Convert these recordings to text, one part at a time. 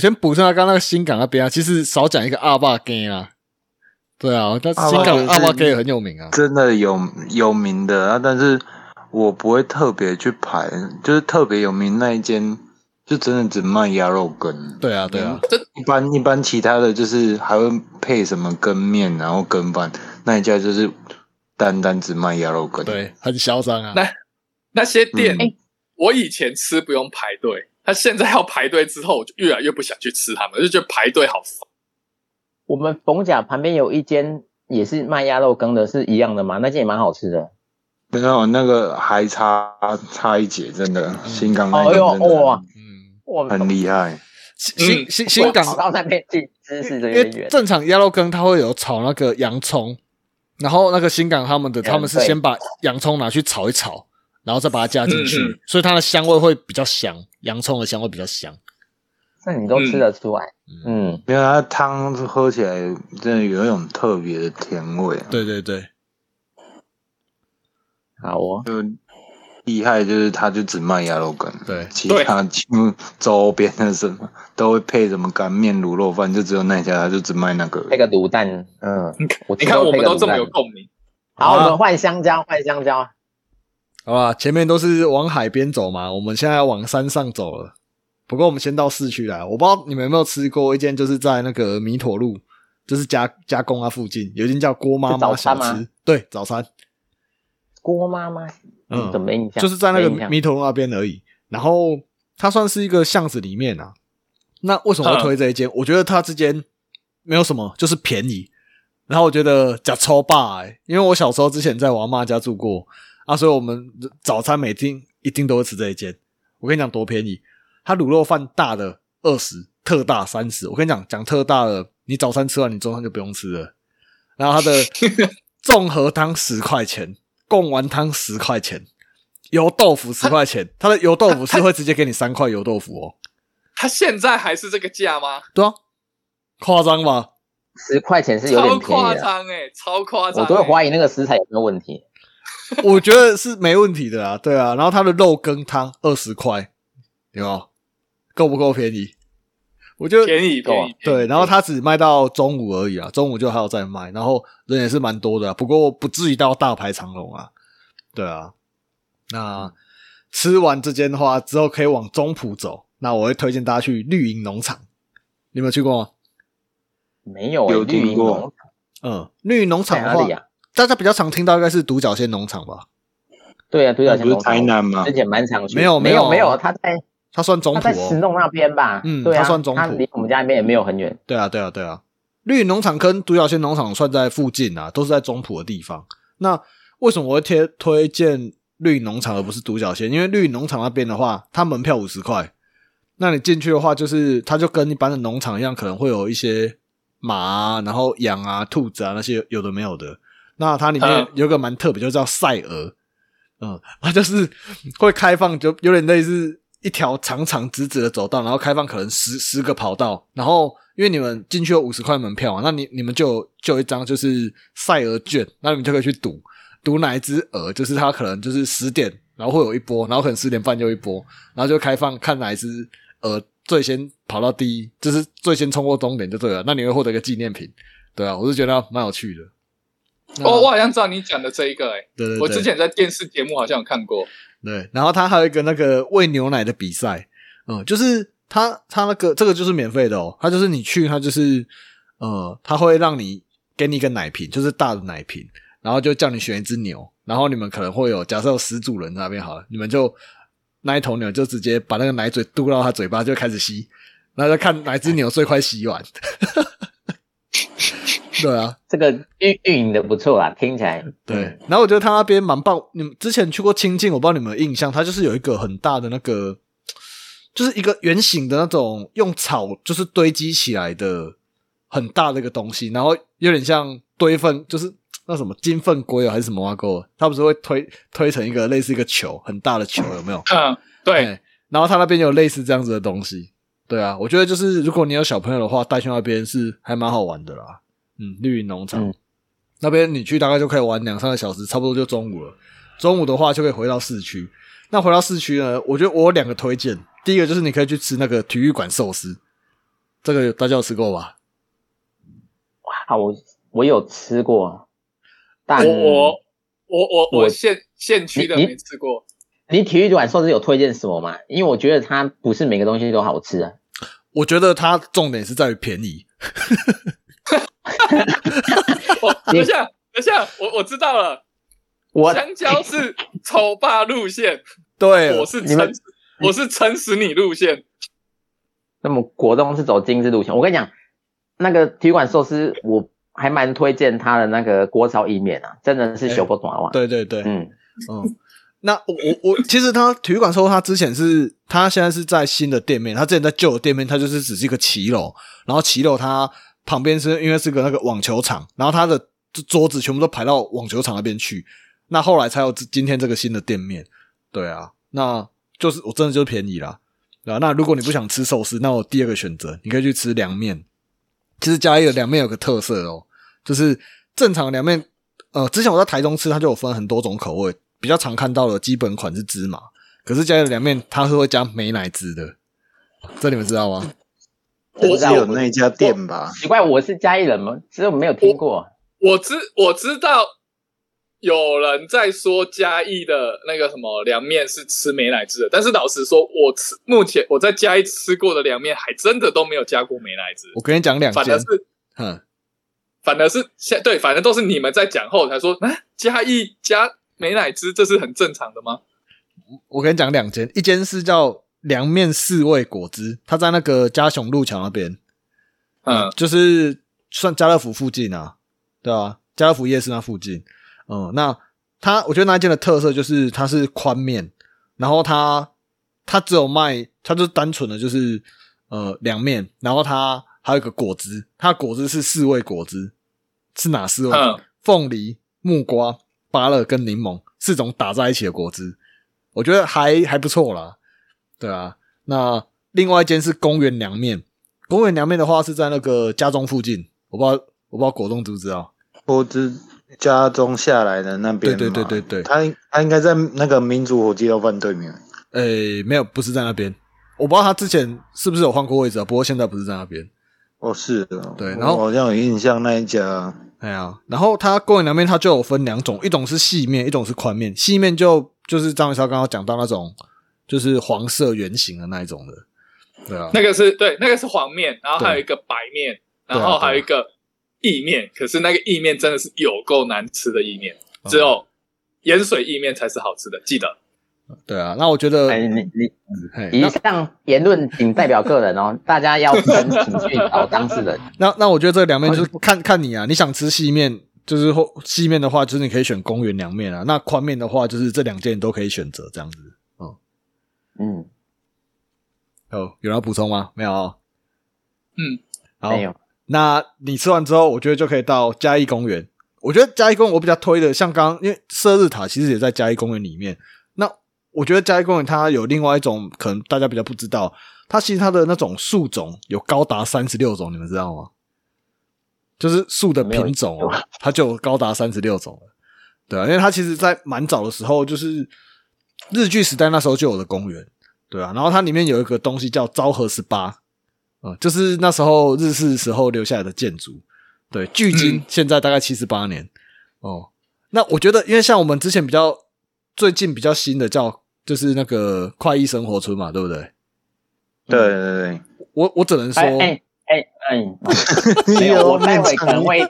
先补充下刚刚那个新港那边啊，其实少讲一个阿爸 gay 啊。对啊，但新港阿爸 gay 也很有名啊，真的有有名的啊，但是我不会特别去排，就是特别有名那一间，就真的只卖鸭肉羹。对啊，对啊，这一般一般其他的就是还会配什么羹面，然后羹饭，那一家就是单单只卖鸭肉羹。对，很嚣张啊。那那些店，我以前吃不用排队，他现在要排队之后，我就越来越不想去吃他们，就觉得排队好烦。我们逢甲旁边有一间也是卖鸭肉羹的，是一样的吗？那间也蛮好吃的。没有，那个还差差一截，真的。新港那哎呦哇，嗯，哇，很厉害。新新新港到那边去知识的因为渊源。正常鸭肉羹它会有炒那个洋葱，然后那个新港他们的他们是先把洋葱拿去炒一炒，然后再把它加进去，嗯。嗯所以它的香味会比较香，洋葱的香味比较香。那你都吃得出来，嗯，因为它汤喝起来真的有一种特别的甜味，对对对，好哦，就厉害就是它就只卖鸭肉羹，对。其他几乎周边的什么都会配什么干面、卤肉饭，就只有那家它就只卖那个。那个卤蛋，嗯，你看我们都这么有共鸣，好，啊我们换香蕉，换香蕉。好吧，前面都是往海边走嘛，我们现在要往山上走了。不过我们先到市区来，我不知道你们有没有吃过一间，就是在那个弥陀路，就是加加工啊附近有一间叫郭妈妈小吃，对，早餐，郭妈妈，嗯怎么没印象？就是在那个弥陀路那边而已。然后它算是一个巷子里面啊。那为什么会推这一间？我觉得它之间没有什么，就是便宜。然后我觉得假超霸哎，因为我小时候之前在我阿妈家住过啊，所以我们早餐每天一定都会吃这一间。我跟你讲多便宜，它卤肉饭大的二十，特大三十。我跟你讲，讲特大的，你早餐吃完，你中餐就不用吃了。然后它的 综合汤十块钱，贡丸汤十块钱，油豆腐十块钱。它的油豆腐是会直接给你三块油豆腐哦。他现在还是这个价吗？对啊，夸张吧？十块钱是有超点便夸宜的，张哎，超夸张欸！我都会怀疑那个食材有没有问题。我觉得是没问题的啊，对啊。然后它的肉羹汤二十块，有没有够不够便宜？我觉得便宜够啊，对，然后它只卖到中午而已啊，中午就还有在卖，然后人也是蛮多的啊、不过不至于到大排长龙啊。对啊，那吃完这间的话，之后可以往中埔走。那我会推荐大家去绿营农场，你有没有去过吗？没有欸有听过绿营农嗯，绿营农场的话在哪里，啊？大家比较常听到应该是独角仙农场吧？对啊，独角那不是仙农场台南吗之？前蛮常去，没有没有没没有，他在他算中他埔哦。在石弄那边吧？嗯对啊，他算中埔他离我们家那边也没有很远。对啊，对啊，对啊。绿营农场跟独角仙农场算在附近啊，都是在中埔的地方。那为什么我会贴推荐绿营农场而不是独角仙？因为绿营农场那边的话，它门票五十块，那你进去的话，就是它就跟一般的农场一样，可能会有一些马啊，然后羊啊、兔子啊那些有的没有的。那它里面嗯有个蛮特别，就叫赛鹅，嗯，它就是会开放，就有点类似一条长长直直的走道，然后开放可能十十个跑道，然后因为你们进去有五十块门票嘛，那你你们就就有一张就是赛鹅券，那你们就可以去赌赌哪一只鹅，就是它可能就是十点，然后会有一波，然后可能十点半又一波，然后就开放看哪一只鹅最先跑到第一，就是最先冲过终点就对了，那你会获得一个纪念品，对啊，我是觉得蛮有趣的。那哦，我好像知道你讲的这一个哎，对对对，我之前在电视节目好像有看过。对，然后他还有一个那个喂牛奶的比赛，嗯，就是他他那个这个就是免费的哦，他就是你去，他就是呃，他会让你给你一个奶瓶，就是大的奶瓶，然后就叫你选一只牛，然后你们可能会有假设有十组人在那边好了，你们就那一头牛就直接把那个奶嘴嘟到他嘴巴就开始吸，然后就看哪只牛最快吸完。对啊，这个运运营的不错啊，听起来对，嗯然后我觉得他那边蛮棒。你们之前去过清境，我不知道你们有没有印象，它就是有一个很大的那个，就是一个圆形的那种用草就是堆积起来的很大的一个东西，然后有点像堆粪，就是那什么金粪龟啊还是什么挖沟，它不是会推推成一个类似一个球很大的球，有没有？嗯，对，哎然后他那边有类似这样子的东西。对啊，我觉得就是如果你有小朋友的话，带去那边是还蛮好玩的啦。嗯，绿云农场、嗯那边你去大概就可以玩两三个小时，差不多就中午了。中午的话就可以回到市区。那回到市区呢，我觉得我有两个推荐。第一个就是你可以去吃那个体育馆寿司，这个大家有吃过吧？哇，我我有吃过，但我我我我我我县县区的没吃过，你体育馆寿司有推荐什么吗？因为我觉得它不是每个东西都好吃啊。我觉得它重点是在于便宜。我等一下等一下，我我知道了，我香蕉是丑霸路线，对，我是你们撑我是撑死你路线，那么果冻是走精致路线。我跟你讲，那个体育馆寿司，我还蛮推荐他的那个锅烧意面啊，真的是哎小不短哇。对对对，嗯，嗯，那我我我其实他体育馆说他之前是他现在是在新的店面，他之前在旧的店面，他就是只是一个骑楼，然后骑楼它旁边是因为是个那个网球场，然后他的桌子全部都排到网球场那边去，那后来才有今天这个新的店面。对啊，那就是我真的就是便宜啦，啊，那如果你不想吃寿司，那我第二个选择你可以去吃凉面。其实嘉义的凉面有个特色哦，就是正常凉面，呃，之前我在台中吃，它就有分很多种口味，比较常看到的基本款是芝麻，可是嘉义的凉面它是会加美乃滋的，这你们知道吗？我不知只道有那一家店吧？奇怪，我是嘉义人吗？只有没有听过。我知我知道有人在说嘉义的那个什么凉面是吃美乃滋的，但是老实说，我吃目前我在嘉义吃过的凉面还真的都没有加过美乃滋，我跟你讲两间反而，是嗯，反而是现对，反正都是你们在讲后才说，啊，嘉义加美乃滋，这是很正常的吗？我跟你讲两间，一间是叫凉面四味果汁，它在那个嘉雄路桥那边，嗯，就是算家乐福附近啊，对啊，家乐福夜市那附近。嗯，那它我觉得那一间的特色就是它是宽面，然后它它只有卖，它就是单纯的就是呃凉面，然后它还有一个果汁，它的果汁是四味果汁，是哪四味？嗯凤梨、木瓜、芭乐跟柠檬四种打在一起的果汁，我觉得还还不错啦。对啊，那另外一间是公园凉面，公园凉面的话是在那个家中附近，我不知道我不知道果冻知不知道？我知家中下来的那边嘛，对对对对对他他应该在那个民族火鸡肉饭对面。诶、没有，不是在那边。我不知道他之前是不是有换过位置啊，不过现在不是在那边。哦，是的，对然后好像有印象那一家，哎呀，然后它公园凉面它就有分两种，一种是细面，一种是宽面。细面就就是张伟超刚刚讲到那种，就是黄色圆形的那一种的，对啊，那个是对，那个是黄面，然后还有一个白面，然后还有一个意面，可是那个意面真的是有够难吃的意面，哦只有盐水意面才是好吃的，记得。对啊。那我觉得，哎，你你嘿以上言论仅代表个人哦，大家要分请去找当事人。那那我觉得这个凉面就是看看你啊，你想吃细面，就是或细面的话，就是你可以选公园凉面啊。那宽面的话，就是这两件你都可以选择这样子。嗯，嗯，有有人要补充吗？没有哦。嗯，好没有。那你吃完之后，我觉得就可以到嘉义公园。我觉得嘉义公园我比较推的，像刚刚因为射日塔其实也在嘉义公园里面。那我觉得嘉义公园它有另外一种可能大家比较不知道，它其实它的那种树种有高达三十六种，你们知道吗？就是树的品种哦，它就有高达三十六种了。对啊，因为它其实在蛮早的时候，就是日据时代那时候就有的公园，对啊。然后它里面有一个东西叫昭和十八，嗯，就是那时候日式时候留下来的建筑，对，距今嗯现在大概七十八年。哦，那我觉得，因为像我们之前比较最近比较新的叫就是那个快意生活村嘛，对不对？对对对，我我只能说，哎哎哎哎，没有，我待会可能会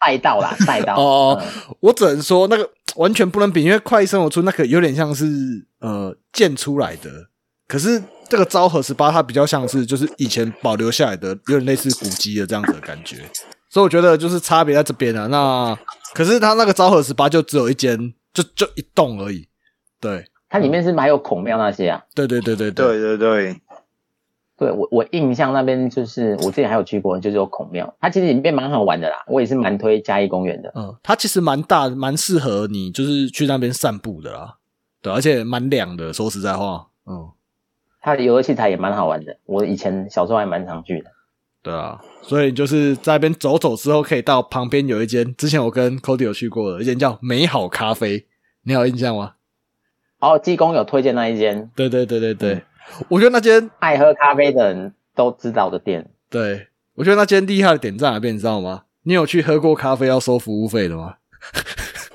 带到啦，带到。哦嗯我只能说那个完全不能比，因为快意生活村那个有点像是呃建出来的，可是这个昭和十八它比较像是就是以前保留下来的，有点类似古迹的这样子的感觉，所以我觉得就是差别在这边啊。那可是它那个昭和十八就只有一间，就就一栋而已。对它里面是不是还有孔庙那些啊？对对对对对对对，对我我印象那边就是我之前还有去过，就是有孔庙，它其实里面蛮好玩的啦，我也是蛮推嘉义公园的。嗯，它其实蛮大，蛮适合你就是去那边散步的啦。对，而且蛮凉的。说实在话，嗯，它的游乐器材也蛮好玩的，我以前小时候还蛮常去的。对啊，所以就是在那边走走之后，可以到旁边有一间，之前我跟 Cody 有去过的一间叫美好咖啡，你有印象吗？哦，济公有推荐那一间对对对对对，我觉得那间爱喝咖啡的人都知道的店。对，我觉得那间厉害的点在哪边，你知道吗？你有去喝过咖啡要收服务费的吗？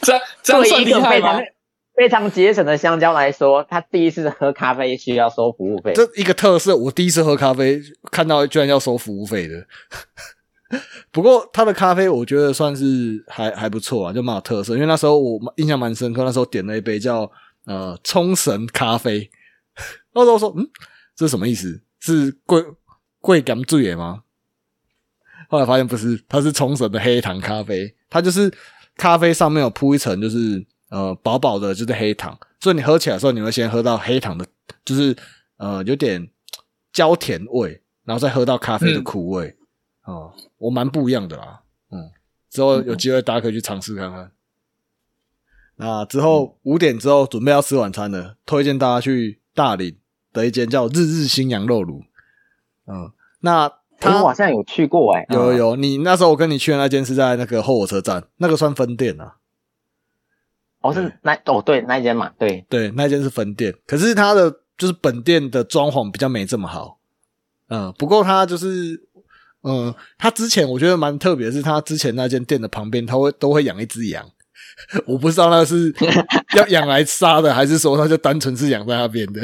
这样这样算厉害吗个非常？节省的香蕉来说，他第一次喝咖啡需要收服务费。这一个特色，我第一次喝咖啡看到居然要收服务费的。不过他的咖啡我觉得算是还还不错啊，就蛮有特色。因为那时候我印象蛮深刻，那时候点了一杯叫呃冲绳咖啡，那时候说嗯这是什么意思？是贵贵感醉吗？后来发现不是，它是冲绳的黑糖咖啡，它就是咖啡上面有铺一层就是呃薄薄的，就是黑糖，所以你喝起来的时候，你会先喝到黑糖的，就是呃有点焦甜味，然后再喝到咖啡的苦味。哦、我蛮不一样的啦。嗯，之后有机会大家可以去尝试看看。那之后五点之后准备要吃晚餐了，推荐大家去大林的一间叫日日新羊肉炉。嗯，那哎它我好像有去过哎、有有有，你那时候我跟你去的那间是在那个后火车站，那个算分店啊。哦是那哦对那一间嘛，对，对，那间是分店，可是它的就是本店的装潢比较没这么好。嗯，不过它就是，嗯，它之前我觉得蛮特别的是，它之前那间店的旁边，它会都会养一只羊，我不知道那是要 养来杀的，还是说它就单纯是养在那边的。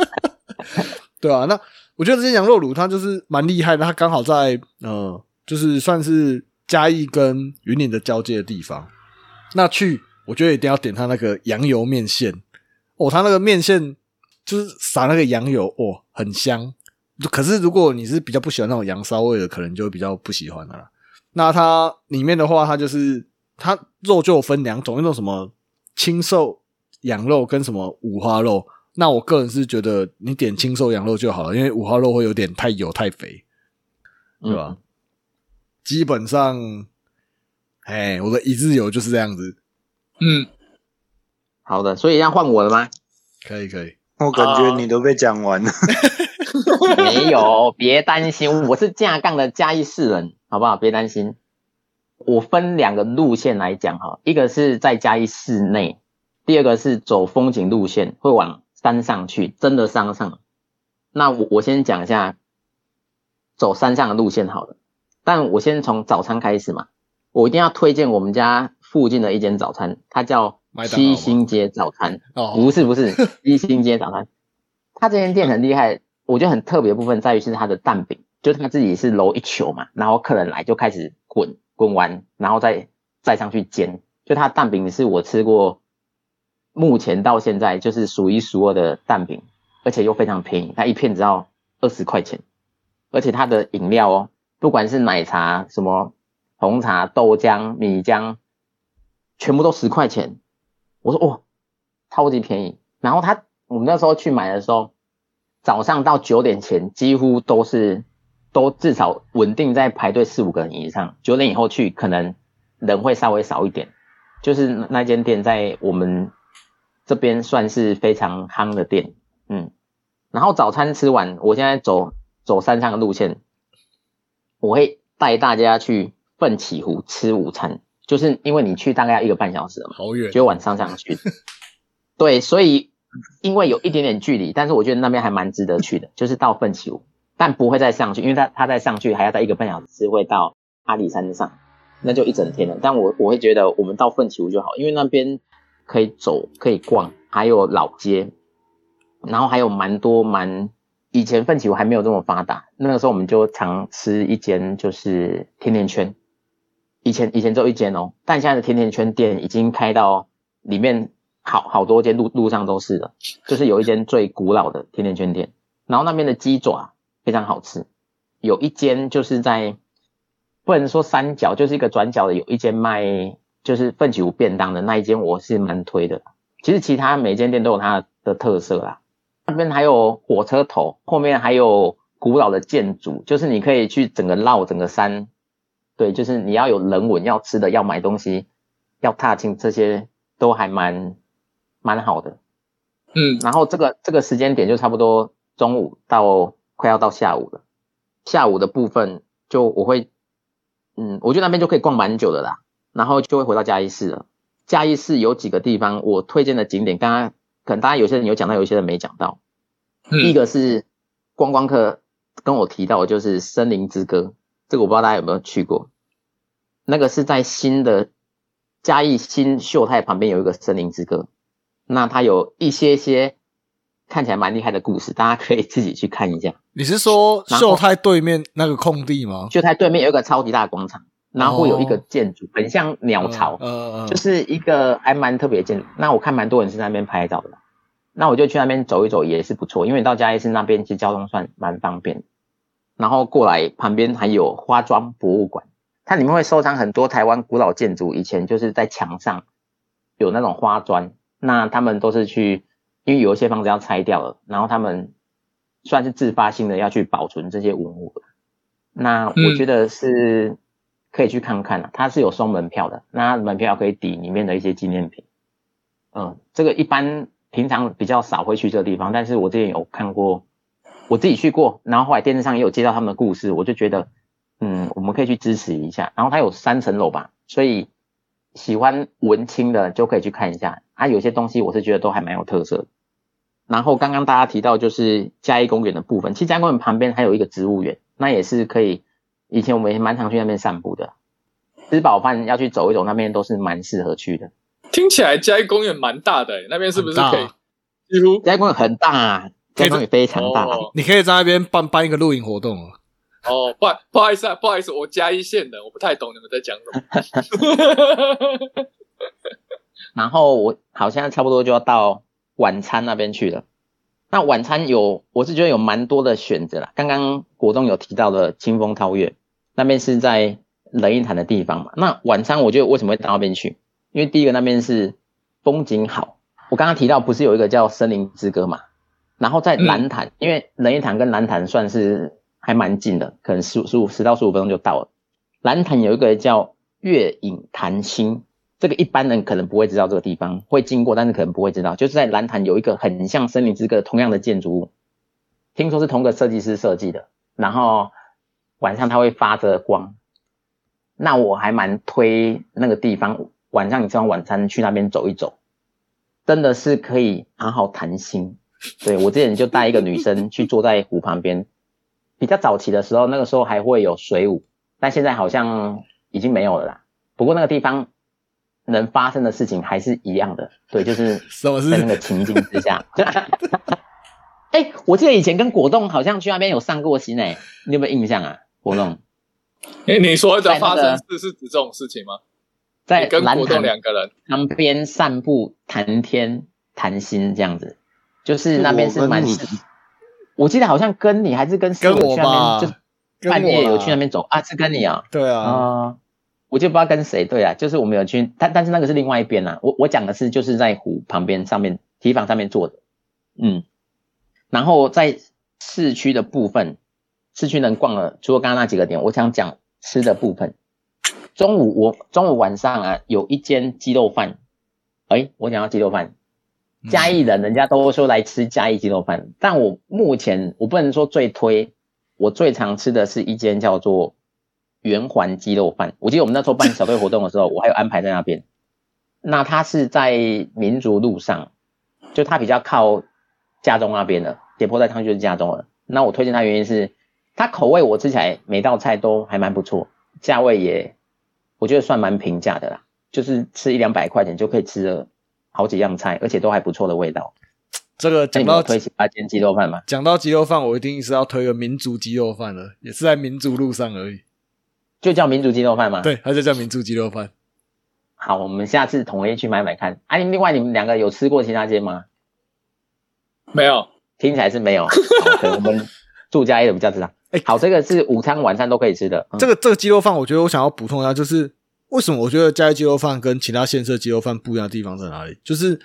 对啊，那我觉得这些羊肉炉它就是蛮厉害的，它刚好在呃，就是算是嘉义跟云林的交界的地方。那去，我觉得一定要点他那个羊油面线哦，他那个面线就是撒那个羊油哦，很香。可是如果你是比较不喜欢那种羊骚味的，可能就比较不喜欢了啦。那它里面的话，它就是它肉就有分两种，一种什么清瘦羊肉跟什么五花肉。那我个人是觉得你点清瘦羊肉就好了，因为五花肉会有点太油太肥，对吧？嗯基本上，哎，我的一日游就是这样子。嗯，好的，所以要换我了吗？可以可以，我感觉你都被讲完了。没有，别担心，我是架杠的嘉义市人，好不好？别担心。我分两个路线来讲哈，一个是在嘉义市内，第二个是走风景路线，会往山上去，真的山上。那我我先讲一下走山上的路线好了，但我先从早餐开始嘛，我一定要推荐我们家附近的一间早餐，它叫七星街早餐。哦，不是不是，七星街早餐，它这间店很厉害，我觉得很特别的部分在于是它的蛋饼，就是它自己是揉一球嘛，然后客人来就开始滚滚完，然后再再上去煎，就它的蛋饼是我吃过目前到现在就是数一数二的蛋饼，而且又非常便宜，它一片只要二十块钱，而且它的饮料哦，不管是奶茶、什么红茶、豆浆、米浆，全部都十块钱。我说哇，超级便宜。然后他我们那时候去买的时候，早上到九点前几乎都是都至少稳定在排队四五个人以上，九点以后去可能人会稍微少一点。就是那间店在我们这边算是非常夯的店，嗯。然后早餐吃完，我现在走走山上的路线，我会带大家去奋起湖吃午餐，就是因为你去大概要一个半小时了嘛。好远，就晚上上去。对，所以因为有一点点距离，但是我觉得那边还蛮值得去的，就是到奋起湖，但不会再上去，因为他他再上去还要在一个半小时会到阿里山上，那就一整天了。但我我会觉得我们到奋起湖就好，因为那边可以走可以逛，还有老街，然后还有蛮多蛮以前奋起湖还没有这么发达，那个时候我们就常吃一间就是甜甜圈。以前以前只有一间哦，但现在的甜甜圈店已经开到里面好好多间路路上都是了，就是有一间最古老的甜甜圈店，然后那边的鸡爪非常好吃，有一间就是在不能说三角，就是一个转角的，有一间卖就是奋起湖便当的那一间，我是蛮推的。其实其他每间店都有它的特色啦，那边还有火车头，后面还有古老的建筑，就是你可以去整个绕整个山。对，就是你要有人文，要吃的，要买东西，要踏青，这些都还蛮蛮好的。嗯，然后这个这个时间点就差不多中午到快要到下午了。下午的部分就我会，嗯，我觉得那边就可以逛蛮久的啦。然后就会回到嘉义市了。嘉义市有几个地方我推荐的景点，刚刚可能大家有些人有讲到，有些人没讲到。嗯第一个是观光客跟我提到的就是森林之歌，这个我不知道大家有没有去过。那个是在新的嘉义新秀泰旁边有一个森林之歌，那它有一些些看起来蛮厉害的故事，大家可以自己去看一下。你是说秀泰对面那个空地吗？秀泰对面有一个超级大的广场，然后会有一个哦建筑，很像鸟巢，呃，就是是一个还蛮特别的建筑。那我看蛮多人是在那边拍照的，那我就去那边走一走也是不错，因为到嘉义市那边其实交通算蛮方便的。然后过来旁边还有花庄博物馆，它里面会收藏很多台湾古老建筑，以前就是在墙上有那种花砖，那他们都是去，因为有一些房子要拆掉了，然后他们算是自发性的要去保存这些文物。那我觉得是可以去看看的、它是有收门票的，那门票可以抵里面的一些纪念品。嗯，这个一般平常比较少会去这个地方，但是我之前有看过，我自己去过，然后后来电视上也有接到他们的故事，我就觉得，嗯，我们可以去支持一下。然后它有三层楼吧，所以喜欢文青的就可以去看一下。啊，有些东西我是觉得都还蛮有特色的。然后刚刚大家提到就是嘉义公园的部分，其实嘉义公园旁边还有一个植物园，那也是可以。以前我们也蛮常去那边散步的，吃饱饭要去走一走，那边都是蛮适合去的。听起来嘉义公园蛮大的、欸，那边是不是可以几乎嘉义公园很大、啊，嘉义公园非常大。哦你可以在那边办办一个露营活动哦。哦，不好不好意思啊，不好意思，我嘉义县的，我不太懂你们在讲什么。然后我好像差不多就要到晚餐那边去了。那晚餐有，我是觉得有蛮多的选择啦。刚刚国栋有提到的清风桃月，那边是在仁义潭的地方嘛。那晚餐我觉得为什么会到那边去？因为第一个那边是风景好。我刚刚提到不是有一个叫森林之歌嘛，然后在蓝潭，因为仁义潭跟蓝潭算是还蛮近的，可能十十五十到十五分钟就到了。蓝潭有一个叫月影潭心，这个一般人可能不会知道这个地方，会经过，但是可能不会知道，就是在蓝潭有一个很像森林之歌同样的建筑物，听说是同个设计师设计的，然后晚上它会发着光。那我还蛮推那个地方，晚上你吃完晚餐去那边走一走，真的是可以好好谈心。对我之前就带一个女生去坐在湖旁边，比较早期的时候，那个时候还会有水舞，但现在好像已经没有了啦。不过那个地方能发生的事情还是一样的，对，就是在那个？情境之下。哎、我记得以前跟果冻好像去那边有上过心诶、你有没有印象啊？果冻你你说的发生事是指这种事情吗？在跟国栋蓝潭两个人，旁边散步、谈天、谈心这样子，就是那边是蛮我记得好像跟你还是跟跟我去那吧边，就半夜有去那边走啊，是跟你啊。对啊，啊、我就不知道跟谁对啊，就是我们有去，但但是那个是另外一边啊。我我讲的是就是在湖旁边上面堤防上面坐的，嗯，然后在市区的部分，市区能逛了，除了刚刚那几个点，我想讲吃的部分。中午我中午晚上啊，有一间鸡肉饭，哎，我讲到鸡肉饭，嗯嘉义人人家都说来吃嘉义鸡肉饭，但我目前我不能说最推，我最常吃的是一间叫做圆环鸡肉饭。我记得我们那时候办小队活动的时候，我还有安排在那边。那它是在民族路上，就它比较靠家中那边的，铁坡在汤就是家中了。那我推荐它原因是，它口味我吃起来每道菜都还蛮不错，价位也我觉得算蛮平价的啦，就是吃一两百块钱就可以吃了好几样菜，而且都还不错的味道。这个讲到推其他间鸡肉饭吗？讲到鸡肉饭，我一定是要推个民族鸡肉饭了，也是在民族路上而已。就叫民族鸡肉饭吗？。对，它就叫民族鸡肉饭。好，我们下次统一去买买看。啊，另外你们两个有吃过其他间吗？没有，听起来是没有。我们住家也比较知道。哎好，这个是午餐、晚餐都可以吃的。嗯这个这个鸡肉饭，我觉得我想要补充一下，就是为什么我觉得嘉义鸡肉饭跟其他县市的鸡肉饭不一样的地方在哪里？就是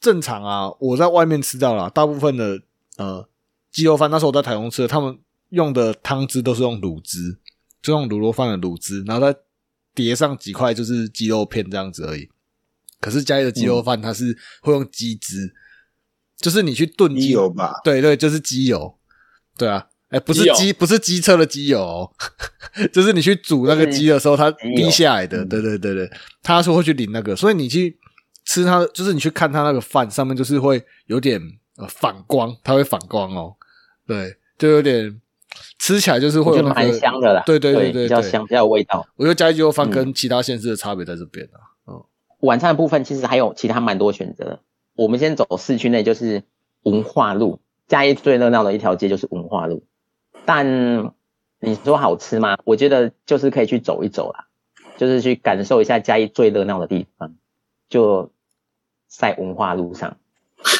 正常啊，我在外面吃到了，大部分的呃鸡肉饭，那时候我在台中吃的，他们用的汤汁都是用卤汁，就用卤肉饭的卤汁，然后再叠上几块就是鸡肉片这样子而已。可是嘉义的鸡肉饭它是会用鸡汁，就是你去炖鸡油吧，对对，就是鸡油，对啊，哎，不是机，不是机车的机油、哦，就是你去煮那个鸡的时候，它滴下来的，嗯对对对对，他说会去淋那个，所以你去吃它，就是你去看它那个饭上面，就是会有点呃反光，它会反光哦，对，就有点吃起来就是会我觉得有那个蛮香的啦。对对对对对比较香，比较有味道。我觉得嘉义鸡肉饭嗯跟其他县市的差别在这边啊。晚餐的部分其实还有其他蛮多选择。我们先走市区内，就是文化路，嘉义最热闹的一条街就是文化路。但你说好吃吗？我觉得就是可以去走一走啦，就是去感受一下嘉义最热闹的地方，就在文化路上。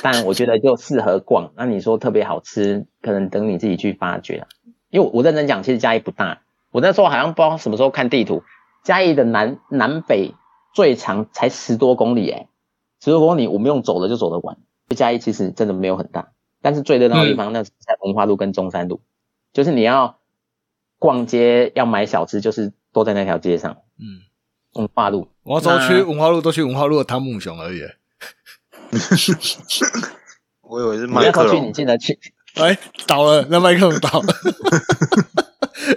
但我觉得就适合逛。那你说特别好吃，可能等你自己去发掘啊。因为我我认真讲，其实嘉义不大。我那时候好像不知道什么时候看地图，嘉义的南南北最长才十多公里、欸，十多公里我们用走的就走得完。嘉义其实真的没有很大，但是最热闹的地方那是在文化路跟中山路，就是你要逛街要买小吃，就是都在那条街上。嗯，文化路，我要说去文化路都去文化路的汤姆熊而已。我以为是你麦克那时候去，你龙，记得去哎，倒了，那麦克风倒了。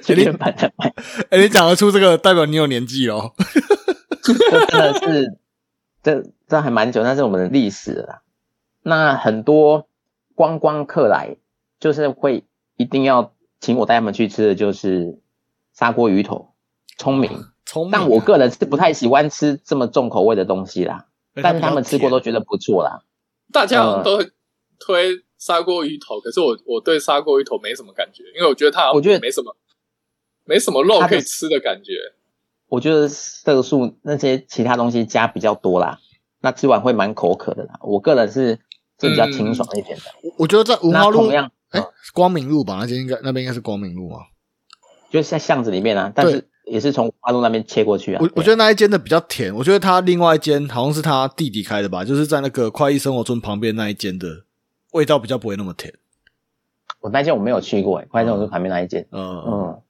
去原版的麦，哎，你讲得出这个，代表你有年纪哦。这真的是这这还蛮久，那是我们的历史了啦。那很多观光客来，就是会一定要请我带他们去吃的就是砂锅鱼头，聪明。聪明啊，但我个人是不太喜欢吃这么重口味的东西啦，哎但是他们吃过都觉得不错啦。大家好像都推砂锅鱼头，可是我我对砂锅鱼头没什么感觉，因为我觉得它我觉得没什么没什么肉它可以吃的感觉。我觉得色素那些其他东西加比较多啦，那吃完会蛮口渴的啦。我个人是是比较清爽一点的。我我觉得在文那化路同，样，哎，光明路吧，那间应该那边应该是光明路啊。就是在巷子里面啊，但是也是从花路那边切过去啊。我我觉得那一间的比较甜，我觉得他另外一间好像是他弟弟开的吧，就是在那个快意生活村旁边那一间的，味道比较不会那么甜。我那间我没有去过，哎，快乐我旁边那一间。嗯，嗯，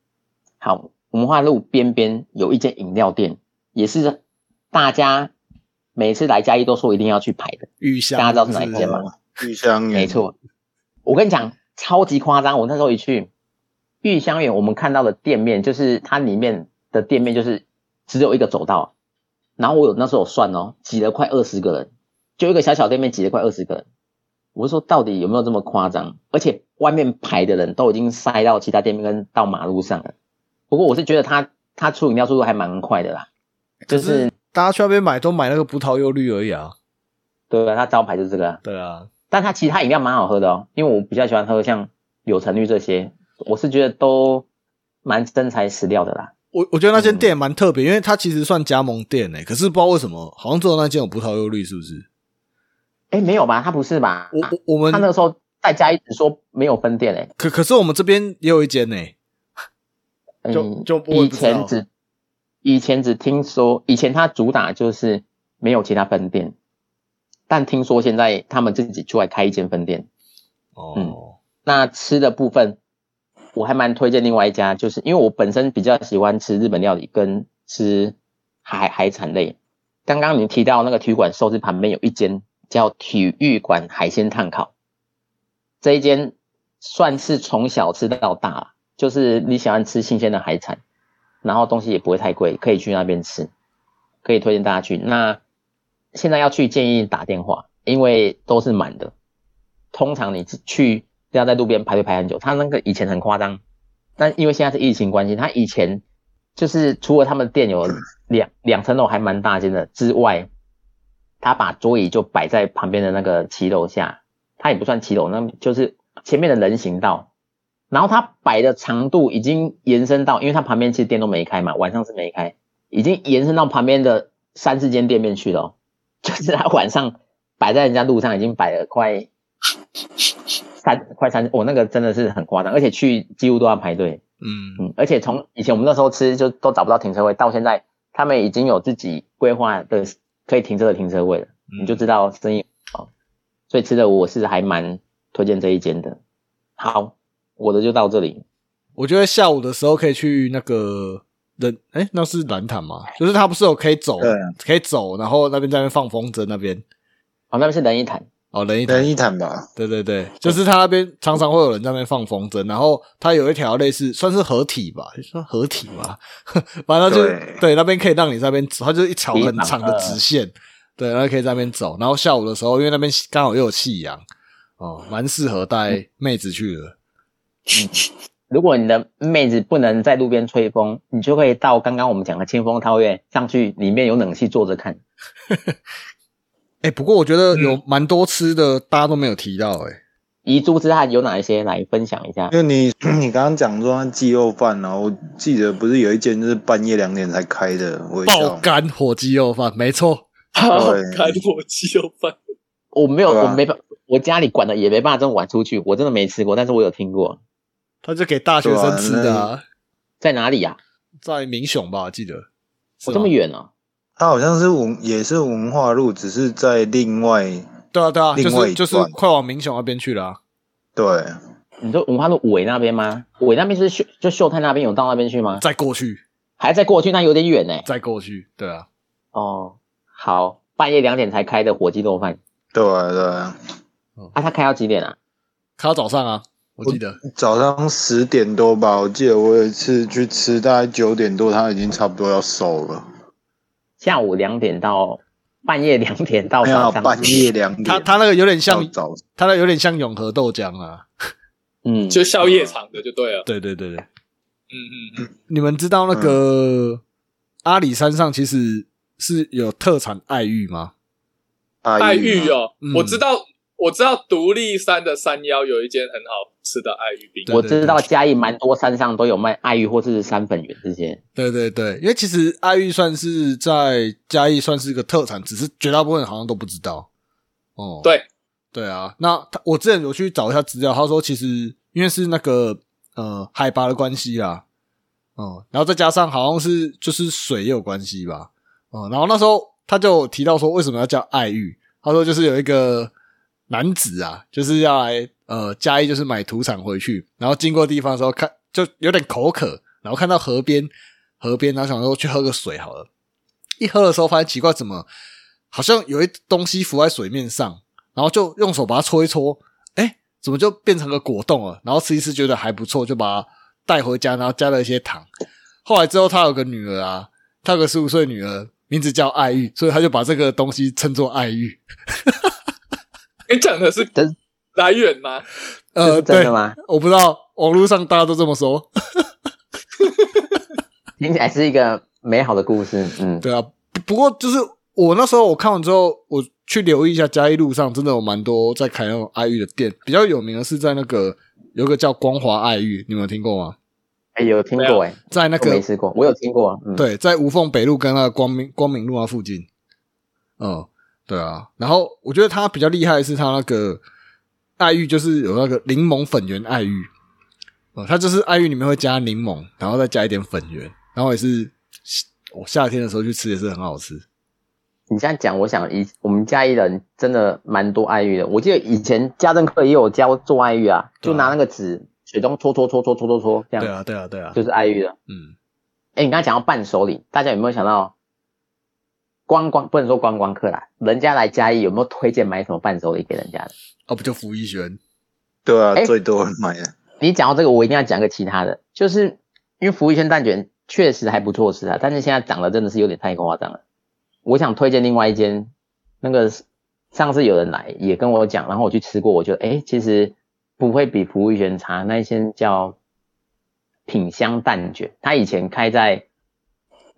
好，文化路边边有一间饮料店，也是大家每次来嘉义都说一定要去排的。玉香，大家知道是哪一间吗？玉香没，错，我跟你讲，超级夸张。我那时候一去玉香园，我们看到的店面就是它里面的店面就是只有一个走道，然后我有那时候有算哦，挤了快二十个人，就一个小小店面挤了快二十个人。我就说到底有没有这么夸张？而且外面排的人都已经塞到其他店面跟到马路上了。不过我是觉得他他出饮料速度还蛮快的啦，就可是大家去那边买都买那个葡萄柚绿而已啊。对啊？他招牌就是这个啊。对啊，但它其他饮料蛮好喝的哦，因为我比较喜欢喝像柳橙绿这些，我是觉得都蛮真材实料的啦。我我觉得那嗯间店蛮特别，因为它其实算加盟店诶，可是不知道为什么，好像只有那间有葡萄柚绿，是不是？哎，没有吧？它不是吧？我我我们他那个时候在家一直说没有分店诶，可可是我们这边也有一间呢。嗯就就以前只以前只听说，以前它主打就是没有其他分店，但听说现在他们自己出来开一间分店。哦，那吃的部分，我还蛮推荐另外一家，就是因为我本身比较喜欢吃日本料理跟吃海海产类。刚刚你提到那个体育馆寿司旁边有一间叫体育馆海鲜炭烤，这一间算是从小吃到大了，就是你喜欢吃新鲜的海产，然后东西也不会太贵，可以去那边吃，可以推荐大家去。那现在要去建议打电话，因为都是满的。通常你去要在路边排队排很久，他那个以前很夸张，但因为现在是疫情关系，他以前就是除了他们店有两两层楼还蛮大间的之外，他把桌椅就摆在旁边的那个骑楼下，他也不算骑楼，那就是前面的人行道，然后他摆的长度已经延伸到，因为他旁边其实店都没开嘛，晚上是没开，已经延伸到旁边的三四间店面去了，就是他晚上摆在人家路上已经摆了快。三快三，我、那个真的是很夸张，而且去几乎都要排队。嗯，嗯，而且从以前我们那时候吃就都找不到停车位，到现在他们已经有自己规划的可以停车的停车位了，嗯你就知道生意哦。所以吃的我是还蛮推荐这一间的。好，我的就到这里。我觉得下午的时候可以去那个人，哎，那是蓝潭吗？就是它不是有可以走对，可以走，然后那边在那边放风筝那边，哦，那边是人一潭，哦，人一潭人一谈吧，对对对，就是他那边常常会有人在那边放风筝，然后他有一条类似算是合体吧，算合体吧，反正就对。对那边可以让你在那边走，它就是一条很长的直线，对，然后可以在那边走，然后下午的时候，因为那边刚好又有夕阳，哦，蛮适合带妹子去的。如果你的妹子不能在路边吹风，你就可以到刚刚我们讲的清风套院上去，里面有冷气坐着看。哎、不过我觉得有蛮多吃的，大家都没有提到、哎，遗珠之憾有哪一些来分享一下？因为你 你刚刚讲说那鸡肉饭啊，我记得不是有一间就是半夜两点才开的，我爆肝火鸡肉饭，没错，爆肝火鸡肉饭，我没有，我没办，我家里管的也没办法这么晚出去，我真的没吃过，但是我有听过，他就给大学生吃的、啊，在哪里呀、在明雄吧，我记得。是我这么吗？远哦、它好像是文也是文化路，只是在另外对啊，对啊，就另外一是就是快往明雄那边去了、啊。对，你说文化路尾那边吗？尾那边是秀就秀泰那边有到那边去吗？再过去，还在过去，那有点远呢、再过去，对啊，哦，好，半夜两点才开的火鸡肉饭对对，啊，他开到几点啊？开到早上啊，我记得。早上十点多吧，我记得我有一次去吃，大概九点多，他已经差不多要收了。下午两点到半夜两点到 早上半夜两点，他他那个有点像，早他那有点像永和豆浆啊。嗯，就宵夜场的就对了。对对对对，嗯嗯嗯，你们知道那个阿里山上其实是有特产爱玉吗？爱玉哦嗯，我知道，我知道独立山的山腰有一间很好吃的爱玉饼。对我知道嘉义蛮多山上都有卖爱玉或是山粉圆这些。对对对，因为其实爱玉算是在嘉义算是一个特产，只是绝大部分人好像都不知道。哦，对，对啊，那他我之前有去找一下资料，他说其实因为是那个呃海拔的关系啦，哦、然后再加上好像是就是水也有关系吧，哦、然后那时候他就提到说为什么要叫爱玉，他说就是有一个男子啊，就是要来呃嘉义就是买土产回去，然后经过地方的时候看就有点口渴，然后看到河边河边，然后想说去喝个水好了，一喝的时候发现奇怪怎么好像有一东西浮在水面上。然后就用手把它搓一搓，哎，怎么就变成个果冻了？然后吃一吃觉得还不错，就把它带回家，然后加了一些糖。后来之后，他有个女儿啊，他有个十五岁女儿，名字叫爱玉，所以他就把这个东西称作爱玉。你讲的是真来源吗？呃，真的，吗？我不知道，网络上大家都这么说。听起来是一个美好的故事。嗯，对啊，不不过就是我那时候我看完之后，我去留意一下嘉义路上真的有蛮多在开那种爱玉的店，比较有名的是在那个有个叫光华爱玉，你们有听过吗？哎、有听过哎、在那个我没吃过，我有听过。嗯，对，在无缝北路跟那个光明光明路那附近。嗯，对啊。然后我觉得它比较厉害的是它那个爱玉，就是有那个柠檬粉圆爱玉。哦、它就是爱玉里面会加柠檬，然后再加一点粉圆，然后也是我夏天的时候去吃也是很好吃。你这样讲，我想以我们嘉义人真的蛮多爱玉的。我记得以前家政课也有教做爱玉啊就拿那个纸水中搓搓搓搓搓搓搓，这样对啊，对啊，对啊。就是爱玉的。嗯，哎，你刚才讲到伴手礼，大家有没有想到观光不能说观光客啦，人家来嘉义有没有推荐买什么伴手礼给人家的？哦，不就福一轩？对啊，哎最多人买的。你讲到这个，我一定要讲个其他的，就是因为福一轩蛋卷确实还不错吃啊，但是现在涨的真的是有点太夸张了。我想推荐另外一间，那个上次有人来也跟我讲，然后我去吃过，我觉得哎，其实不会比福一轩差。那一间叫品香蛋卷，它以前开在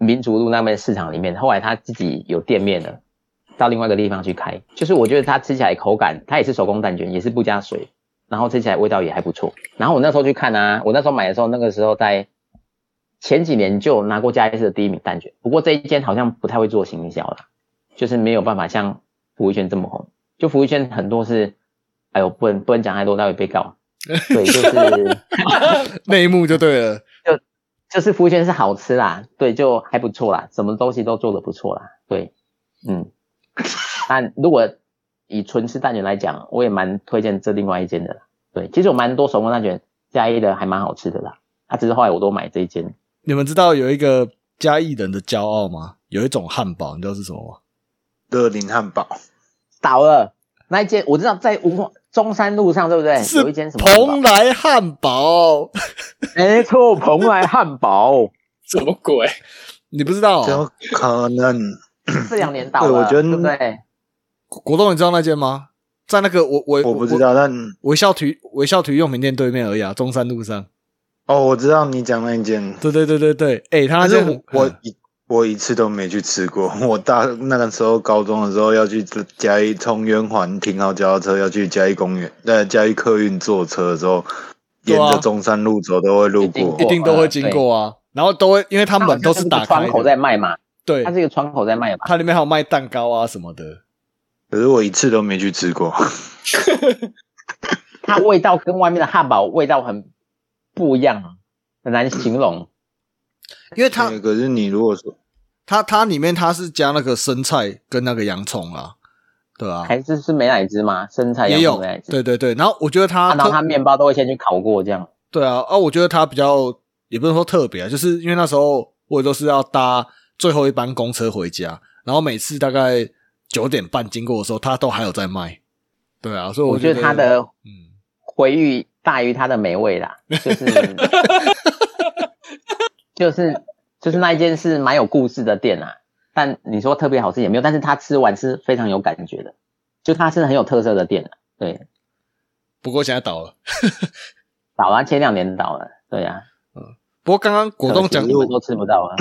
民族路那边市场里面，后来他自己有店面了，到另外一个地方去开。就是我觉得它吃起来口感，它也是手工蛋卷，也是不加水，然后吃起来味道也还不错。然后我那时候去看啊，我那时候买的时候，那个时候在前几年就拿过嘉义市的第一名蛋卷，不过这一间好像不太会做行销啦，就是没有办法像福一轩这么红。就福一轩很多是，哎呦，不能不能讲太多，待会被告。对，就是 内幕就对了。就是福一轩是好吃啦，对，就还不错啦，什么东西都做的不错啦，对，嗯。但如果以纯吃蛋卷来讲，我也蛮推荐这另外一间的啦。对，其实有蛮多手工蛋卷，嘉义的还蛮好吃的啦。啊，只是后来我都买这一间，你们知道有一个嘉义人的骄傲吗？有一种汉堡，你知道是什么吗？乐林汉堡，倒了那一间我知道在文化中山路上，对不对？是有一间什么蓬莱汉堡，没错，蓬莱汉堡，什么鬼？你不知道、怎哦？么可能？这两年倒了，对我觉得对不对？国栋，你知道那间吗？在那个我我我不知道，但微笑体微笑体育用品店对面而已啊，中山路上。哦，我知道你讲那一间，对对对对对，哎、他那间我我一次都没去吃过。我大那个时候高中的时候要去嘉义从圆环停好脚踏车要去嘉义公园，在嘉义客运坐车的时候，啊沿着中山路走都会路过一定。一定都会经过啊，然后都会因为他们都是打开窗口，在卖嘛，对它，是一个窗口在卖嘛。它里面还有卖蛋糕啊什么的。可是我一次都没去吃过。它味道跟外面的汉堡味道很不一样，很难形容。因为它可是你如果说它它里面它是加那个生菜跟那个洋葱啊，对啊，还是是美乃滋吗？生菜也有美乃，滋。对对对。然后我觉得它啊然后它面包都会先去烤过，这样。对啊啊，我觉得它比较也不能说特别啊，就是因为那时候我也都是要搭最后一班公车回家，然后每次大概九点半经过的时候，它都还有在卖。对啊，所以我觉得它的嗯，回忆大于它的美味啦，就是 就是就是那一间是蛮有故事的店啊，但你说特别好吃也没有，但是他吃完是非常有感觉的，就它是很有特色的店啊。对，不过现在倒了。倒了，前两年倒了，对啊，不过刚刚果冻讲可惜，你们都吃不到啊。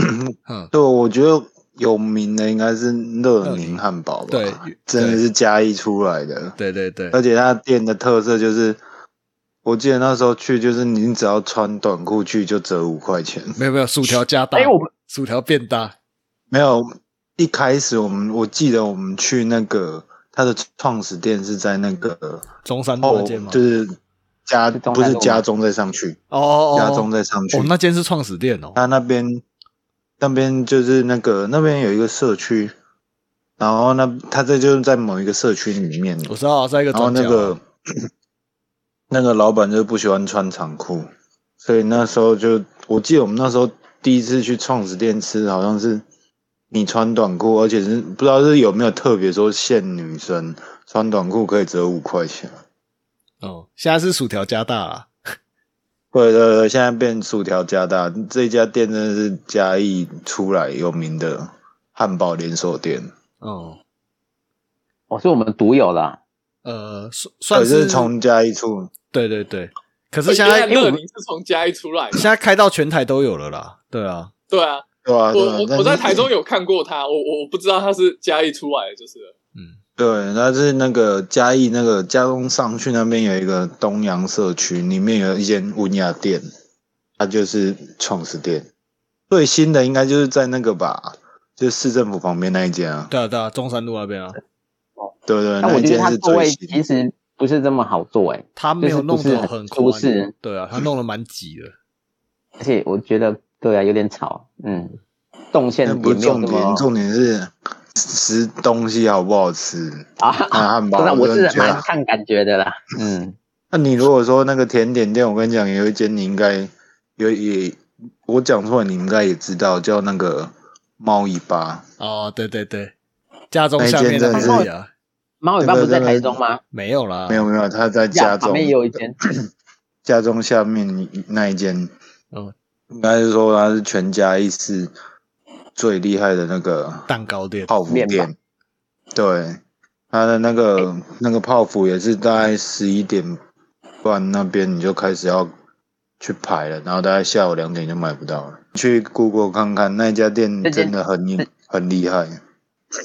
嗯，对，我觉得有名的应该是乐宁汉堡吧，对真的是嘉义出来的，对对对，而且它店的特色就是，我记得那时候去就是你只要穿短裤去就折五块钱，没有没有，薯条加大，哎，我薯条变大，没有一开始我们我记得我们去那个它的创始店是在那个中山路那间吗？就是加是中山路吗不是家中再上去，哦哦哦，加中再上去。哦，，那间是创始店哦。他那边那边就是那个那边有一个社区，然后那他这就是在某一个社区里面，我知道，在一个然后那个 那个老板就不喜欢穿长裤，所以那时候就我记得我们那时候第一次去创始店吃，好像是你穿短裤，而且是不知道是有没有特别说限女生穿短裤可以折五块钱。哦，现在是薯条加大啊。对对对，现在变薯条加大，这家店真的是嘉义出来有名的汉堡连锁店。哦，哦是我们独有的啊，呃，算算可是从嘉义出，对对对，可是现在乐宁是从嘉义出来的现。在开到全台都有了啦。对啊，对啊，对啊，我我我在台中有看过他，我我我不知道他是嘉义出来的，就是了嗯，对，那是那个嘉义那个嘉东上去那边有一个东阳社区，里面有一间温雅店，它就是创始店。最新的应该就是在那个吧，就是市政府旁边那一间啊。对啊对啊，中山路那边啊，对对，但我觉得那一间是它座位最新。其实不是这么好坐诶，他没有弄得很很舒宽适，对啊，他弄得蛮挤的。而且我觉得对啊有点吵，嗯，动线那也没有不是重点，重点是吃东西好不好吃。啊，那汉堡我是蛮看感觉的啦，嗯，那你如果说那个甜点店，我跟你讲，有一间你应该有也，我讲出来你应该也知道，叫那个猫尾巴。哦，对对对，家中下面的里啊，猫尾巴不是在台中吗？没有啦，没有没有，他在家中旁边也有一间，家中下面那一间，嗯，应该是说他是全家一次最厉害的那个蛋糕店。泡芙店。对，他的那个那个泡芙也是大概十一点半那边你就开始要去排了，然后大概下午两点就买不到了。去 Google 看看那家店真的很很厉害。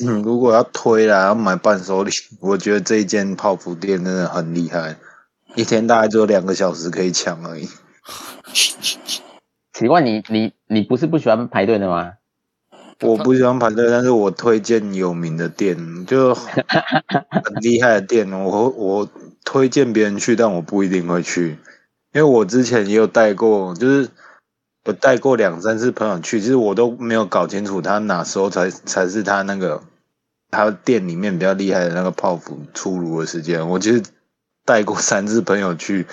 嗯，如果要推啦，要买伴手礼，我觉得这一间泡芙店真的很厉害，一天大概只有两个小时可以抢而已。奇怪，你你你不是不喜欢排队的吗？我不喜欢排队，但是我推荐有名的店，就很厉害的店，我我推荐别人去，但我不一定会去，因为我之前也有带过，就是有带过两三次朋友去，其实我都没有搞清楚他哪时候才才是他那个他店里面比较厉害的那个泡芙出炉的时间。我其实带过三次朋友去，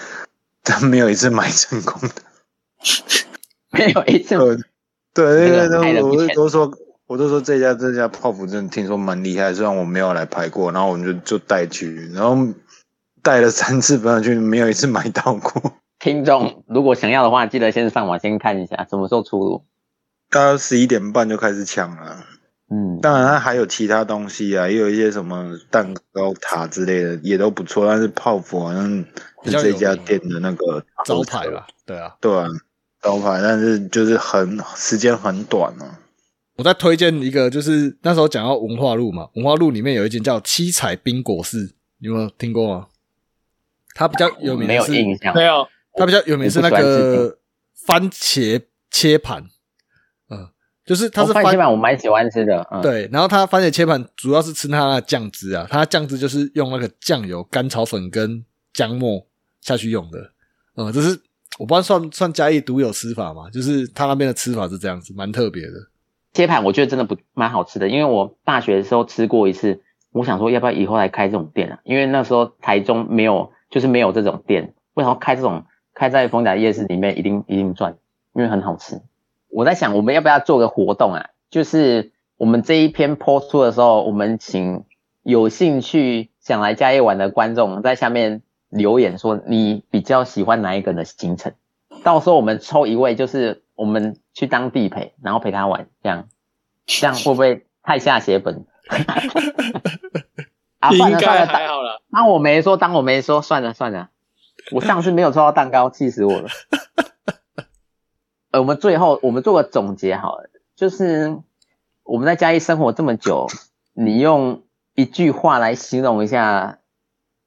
但没有一次买成功的。没有一次，对对那个对对，我都说，我都说这家这家泡芙真的听说蛮厉害，虽然我没有来拍过，然后我们就就带去，然后带了三次朋友去，没有一次买到过。听众如果想要的话，记得先上网先看一下什么时候出炉。大概十一点半就开始抢了，嗯，当然它还有其他东西啊，也有一些什么蛋糕塔之类的，也都不错。但是泡芙好像是这家店的那个招牌吧，对啊。对啊，招牌，但是就是很时间很短啊。我再推荐一个，就是那时候讲到文化路嘛，文化路里面有一间叫七彩冰果室，你有没有听过吗？它比较有名没有，印象。没有，它比较有名是那个番茄切盘，嗯，就是它是番哦番茄盘我蛮喜欢吃的，嗯，，对，然后它番茄切盘主要是吃它的酱汁啊，它酱汁就是用那个酱油、甘草粉跟姜末下去用的，嗯，这是我不知道算算嘉义独有吃法嘛，就是它那边的吃法是这样子，蛮特别的。切盘我觉得真的不蛮好吃的，因为我大学的时候吃过一次，我想说要不要以后来开这种店啊？因为那时候台中没有，就是没有这种店，为什么开这种开在丰甲夜市里面一定一定赚，因为很好吃。我在想我们要不要做个活动啊？就是我们这一篇 post 出的时候，我们请有兴趣想来嘉义玩的观众在下面留言说你比较喜欢哪一个的行程，到时候我们抽一位，就是我们去当地陪，然后陪他玩，这样这样会不会太下血本？啊，算了算了，当还好了，那我没说，当我没说，算了算了，我上次没有抽到蛋糕，气死我了。呃，我们最后我们做个总结好了，就是我们在嘉义生活这么久，你用一句话来形容一下，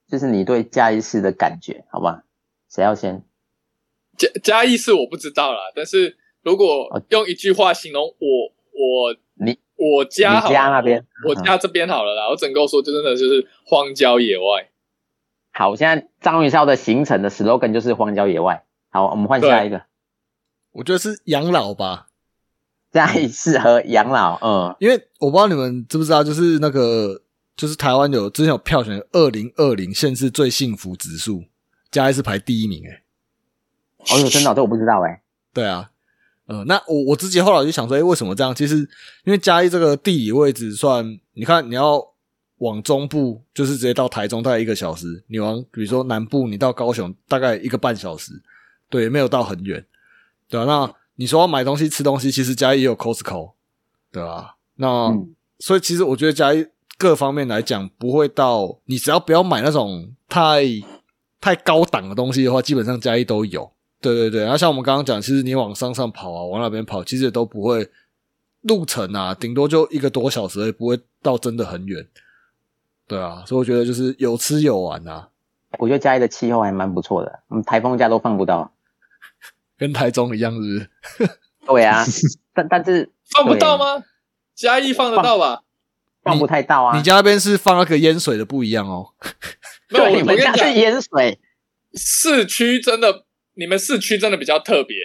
就是你对嘉义市的感觉，好吧？谁要先？嘉嘉义市我不知道啦，但是如果哦用一句话形容我我你我家好你家那边我我家这边好了啦，我整个说就真的就是荒郊野外。好，现在张云霄的行程的 slogan 就是荒郊野外。好，我们换下一个，我觉得是养老吧，嘉义适合养老。嗯，因为我不知道你们知不知道，就是那个就是台湾有之前有票选二零二零县市最幸福指数，嘉义是排第一名诶、欸哦哟，真的哦、这我不知道哎、对啊，嗯，那我我自己后来就想说，哎、为什么这样？其实因为嘉义这个地理位置算，你看你要往中部，就是直接到台中大概一个小时；你往比如说南部，你到高雄大概一个半小时，对，没有到很远，对啊，那你说要买东西、吃东西，其实嘉义也有 Costco，对啊，那、嗯所以其实我觉得嘉义各方面来讲，不会到你只要不要买那种太太高档的东西的话，基本上嘉义都有。对对对，然后像我们刚刚讲，其实你往山上跑啊，往那边跑，其实也都不会路程啊，顶多就一个多小时也，不会到真的很远。对啊，所以我觉得就是有吃有玩啊，我觉得嘉义的气候还蛮不错的，嗯，台风假都放不到。跟台中一样，是不是？对啊，但但是放不到吗？嘉义放得到吧？放不太到啊。你家那边是放那个淹水的不一样哦。没有，我对，你我跟你讲们家是，淹水，市区真的，你们市区真的比较特别，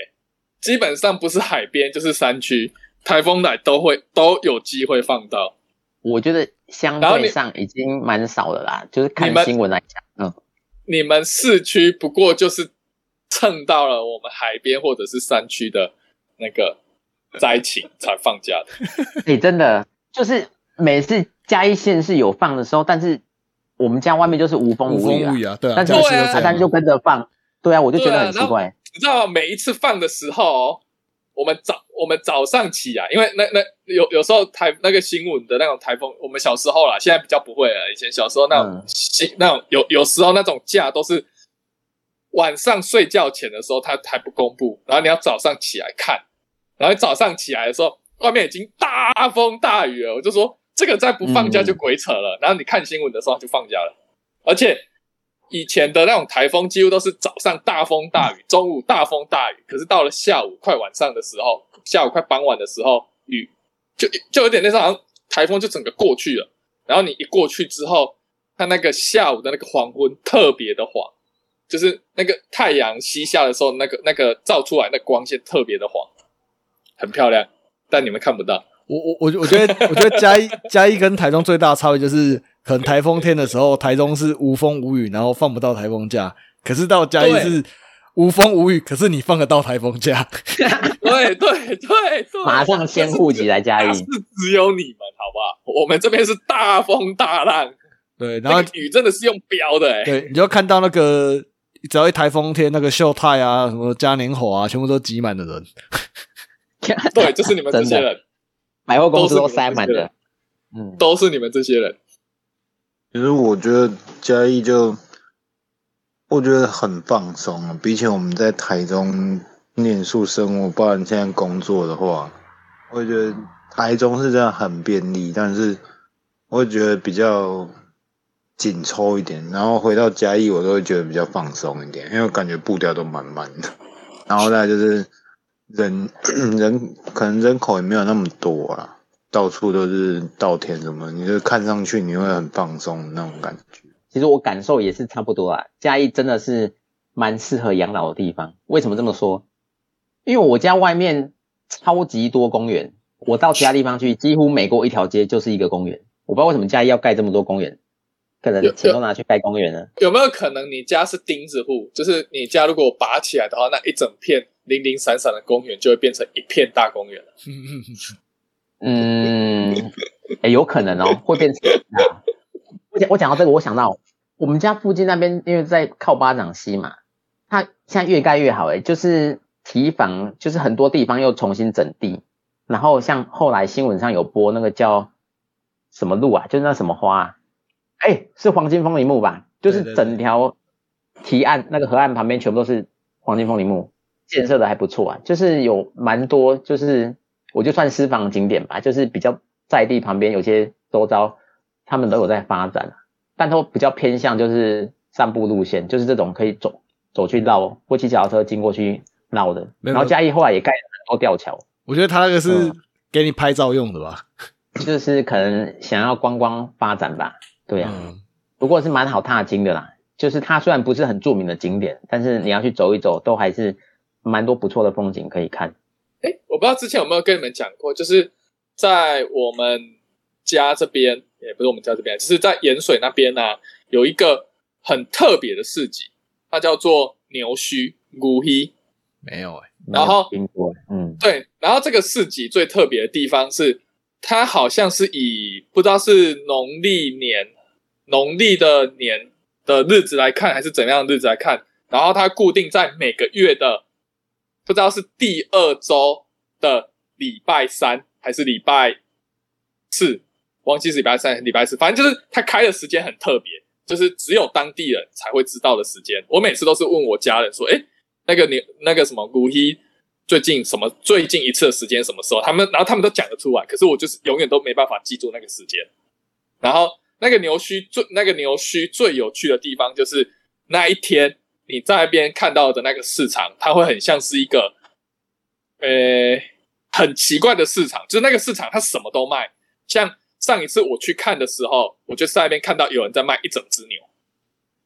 基本上不是海边就是山区，台风来都会都有机会放到。我觉得相对上已经蛮少的啦。就是看新闻来讲，嗯，你们市区不过就是蹭到了我们海边或者是山区的那个灾情才放假的。哎、真的就是每次嘉义县是有放的时候，但是我们家外面就是无风无无雨啊，对啊，但是嘉义市对啊都这样啊阿丹就跟着放，对啊，我就觉得很奇对啊怪。你知道？每一次放的时候哦，我们早我们早上起啊，因为那那有有时候台那个新闻的那种台风，我们小时候啦，现在比较不会了。以前小时候那种嗯新、那种有有时候那种假都是晚上睡觉前的时候，他还不公布，然后你要早上起来看，然后早上起来的时候，外面已经大风大雨了，我就说这个再不放假就鬼扯了。然后你看新闻的时候就放假了，而且以前的那种台风几乎都是早上大风大雨，中午大风大雨，可是到了下午快晚上的时候，下午快傍晚的时候，雨就就有点那种台风就整个过去了，然后你一过去之后，它那个下午的那个黄昏特别的黄，就是那个太阳西下的时候，那个那个照出来那光线特别的黄，很漂亮，但你们看不到。我我我我觉得我觉得嘉义嘉义跟台中最大的差别就是，可能台风天的时候，台中是无风无雨，然后放不到台风假，可是到嘉义是无风无雨，可是你放得到台风假。对对对对，马上先户籍来嘉义是只有你们好不好？我们这边是大风大浪，对，然后那个雨真的是用飙的哎、对，你就看到那个只要一台风天，那个秀泰啊、什么嘉年华啊，全部都挤满的人。对，就 是你们这些人。百货公司都塞满的。嗯，都是你们这些人。其实我觉得嘉义就，我觉得很放松啊，比起我们在台中念书生活，不然现在工作的话，我觉得台中是真的很便利，但是我会觉得比较紧凑一点。然后回到嘉义，我都会觉得比较放松一点，因为感觉步调都蛮慢的。然后再就是人 人 可能人口也没有那么多啊，到处都是稻田什么，你就看上去你会很放松那种感觉。其实我感受也是差不多啊。嘉义真的是蛮适合养老的地方。为什么这么说？因为我家外面超级多公园，我到其他地方去，几乎每过一条街就是一个公园。我不知道为什么嘉义要盖这么多公园，可能有钱都拿去盖公园了。有没有可能你家是钉子户？就是你家如果拔起来的话，那一整片零零散散的公园就会变成一片大公园了。嗯，诶有可能哦，会变成啊。我讲我讲到这个，我想到我们家附近那边，因为在靠巴掌溪嘛，它现在越盖越好诶，就是提防，就是很多地方又重新整地，然后像后来新闻上有播那个叫什么路啊，就是那什么花、啊，哎，是黄金风铃木吧？就是整条堤岸那个河岸旁边全部都是黄金风铃木，建设的还不错啊，就是有蛮多，就是我就算私房景点吧，就是比较在地旁边有些周遭他们都有在发展啊，但都比较偏向就是散步路线，就是这种可以走走去绕或骑脚踏车经过去绕的。然后嘉义后来也盖了很多吊桥，我觉得他那个是嗯给你拍照用的吧？就是可能想要观光发展吧。对啊，嗯，不过是蛮好踏青的啦。就是它虽然不是很著名的景点，但是你要去走一走，都还是蛮多不错的风景可以看。哎，我不知道之前有没有跟你们讲过，就是在我们家这边，也不是我们家这边，就是在盐水那边呢、有一个很特别的市集，它叫做牛须古墟。没有哎、然后听过，嗯，对，然后这个市集最特别的地方是，它好像是以不知道是农历年、农历的年的日子来看，还是怎样的日子来看，然后它固定在每个月的不知道是第二周的礼拜三还是礼拜四，忘记是礼拜三还是礼拜四，反正就是他开的时间很特别，就是只有当地人才会知道的时间。我每次都是问我家人说，诶，那个你那个什么古希最近什么最近一次的时间什么时候？他们然后他们都讲得出来，可是我就是永远都没办法记住那个时间。然后那个牛须最那个牛须最有趣的地方就是那一天你在那边看到的那个市场，它会很像是一个呃很奇怪的市场，就是那个市场它什么都卖。像上一次我去看的时候，我就在那边看到有人在卖一整只牛。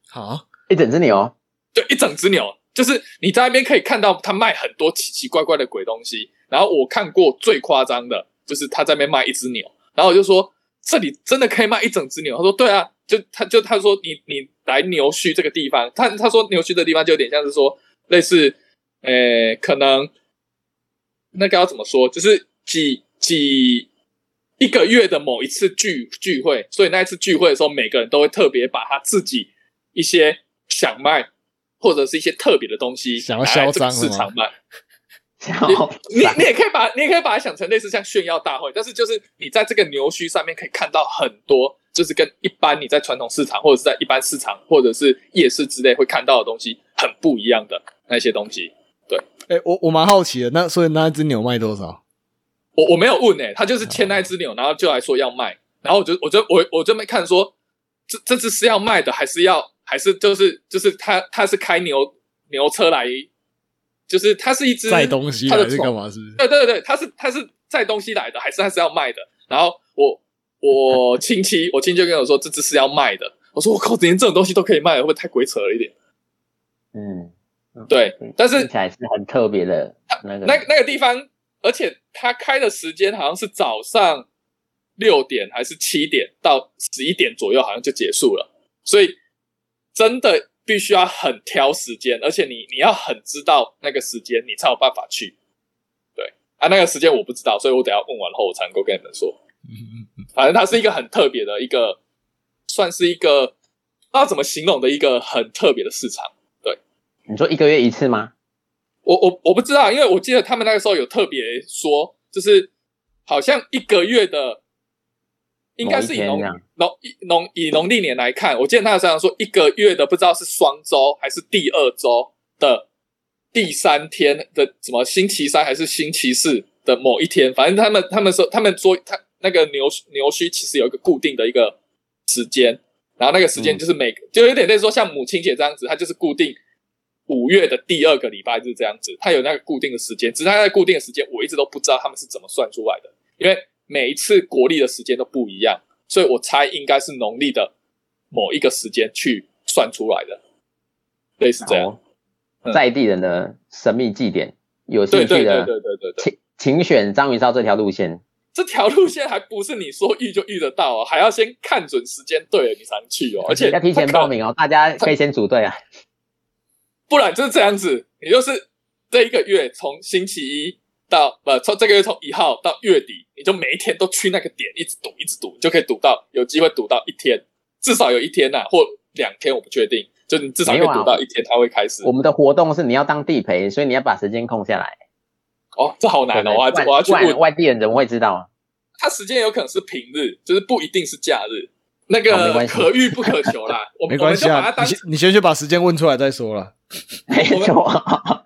好，一整只牛，对，一整只牛，就是你在那边可以看到他卖很多奇奇怪怪的鬼东西。然后我看过最夸张的，就是他在那边卖一只牛，然后我就说这里真的可以卖一整只牛。他说对啊，就他就他说你你来牛墟这个地方，他他说牛墟的地方就有点像是说类似，呃，可能那个要怎么说，就是几几一个月的某一次聚聚会，所以那一次聚会的时候，每个人都会特别把他自己一些想卖或者是一些特别的东西想要嚣张市场卖。然后你你也可以把你也可以把它想成类似像炫耀大会，但是就是你在这个牛墟上面可以看到很多，就是跟一般你在传统市场或者是在一般市场或者是夜市之类会看到的东西很不一样的那些东西。对哎、我我蛮好奇的，那所以那只牛卖多少？我我没有问诶、欸他就是牵那只牛，然后就来说要卖，然后我就我就我我就没看说这这只是要卖的，还是要还是就是就是他他是开牛牛车来，就是它是一只载东西来的是干嘛？是不是？对对对，它是它是载东西来的，还是他是要卖的？然后我我亲戚，我亲戚就跟我说这只是要卖的。我说我靠，连这种东西都可以卖，会不会太鬼扯了一点？嗯，对，但是听起来是很特别的那个那那个地方，而且他开的时间好像是早上六点还是七点到十一点左右，好像就结束了。所以真的必须要很挑时间，而且你你要很知道那个时间，你才有办法去。对啊，那个时间我不知道，所以我等一下问完后我才能够跟你们说。反正它是一个很特别的一个，算是一个不知道怎么形容的一个很特别的市场。对你说一个月一次吗？我我我不知道，因为我记得他们那个时候有特别说，就是好像一个月的，应该是以农农以农以农历年来看，我记得他好像说一个月的不知道是双周还是第二周的第三天的什么星期三还是星期四的某一天，反正他们他们说他们说他那个牛牛须其实有一个固定的一个时间，然后那个时间就是每个、就有点类似说像母亲节这样子，它就是固定五月的第二个礼拜日这样子，它有那个固定的时间，只是它在固定的时间我一直都不知道他们是怎么算出来的，因为每一次国历的时间都不一样，所以我猜应该是农历的某一个时间去算出来的，类似这样。好在地人的神秘祭典，有兴趣的对对对对，请请选章鱼烧这条路线。这条路线还不是你说遇就遇得到哦，还要先看准时间对了你才能去哦，而且要提前报名哦，大家可以先组队啊。不然就是这样子，也就是这一个月从星期一到呃，从这个月从一号到月底，你就每一天都去那个点，一直赌，一直赌，你就可以赌到有机会赌到一天，至少有一天呐、或两天，我不确定，就你至少可以没有啊赌到一天，它会开始。我们的活动是你要当地陪，所以你要把时间空下来。哦，这好难哦，我还不然我要去问，外地人怎么会知道啊？它时间有可能是平日，就是不一定是假日，那个可遇不可求啦。我们没关系啊，你先去把时间问出来再说了。没错，